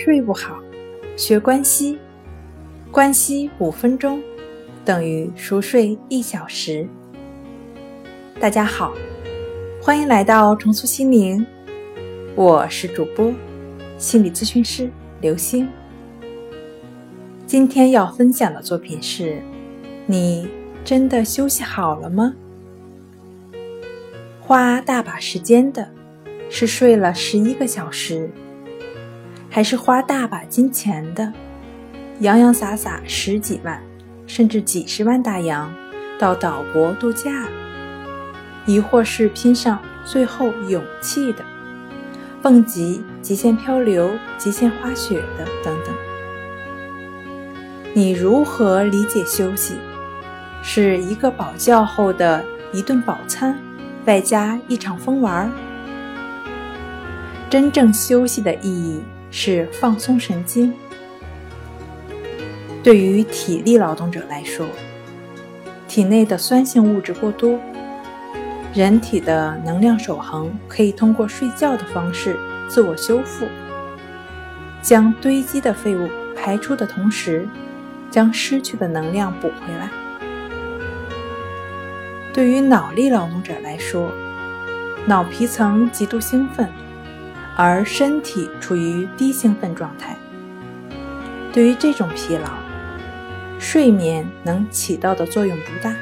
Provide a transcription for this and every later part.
睡不好，学关西，关西五分钟等于熟睡一小时。大家好，欢迎来到重塑心灵，我是主播心理咨询师刘星。今天要分享的作品是：你真的休息好了吗？花大把时间的是睡了十一个小时。还是花大把金钱的，洋洋洒洒十几万，甚至几十万大洋到岛国度假，亦或是拼上最后勇气的，蹦极、极限漂流、极限滑雪的等等。你如何理解休息？是一个饱觉后的一顿饱餐，外加一场疯玩？真正休息的意义？是放松神经。对于体力劳动者来说，体内的酸性物质过多，人体的能量守恒可以通过睡觉的方式自我修复，将堆积的废物排出的同时，将失去的能量补回来。对于脑力劳动者来说，脑皮层极度兴奋。而身体处于低兴奋状态，对于这种疲劳，睡眠能起到的作用不大，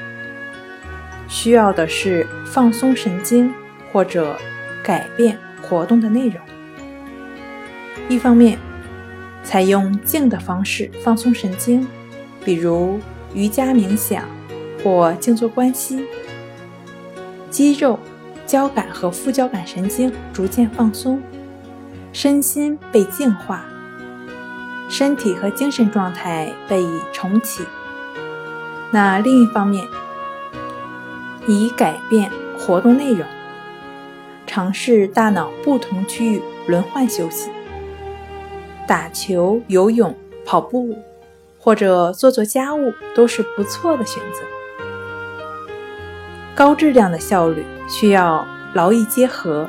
需要的是放松神经或者改变活动的内容。一方面，采用静的方式放松神经，比如瑜伽冥想或静坐观息，肌肉、交感和副交感神经逐渐放松。身心被净化，身体和精神状态被重启。那另一方面，以改变活动内容，尝试大脑不同区域轮换休息，打球、游泳、跑步，或者做做家务，都是不错的选择。高质量的效率需要劳逸结合。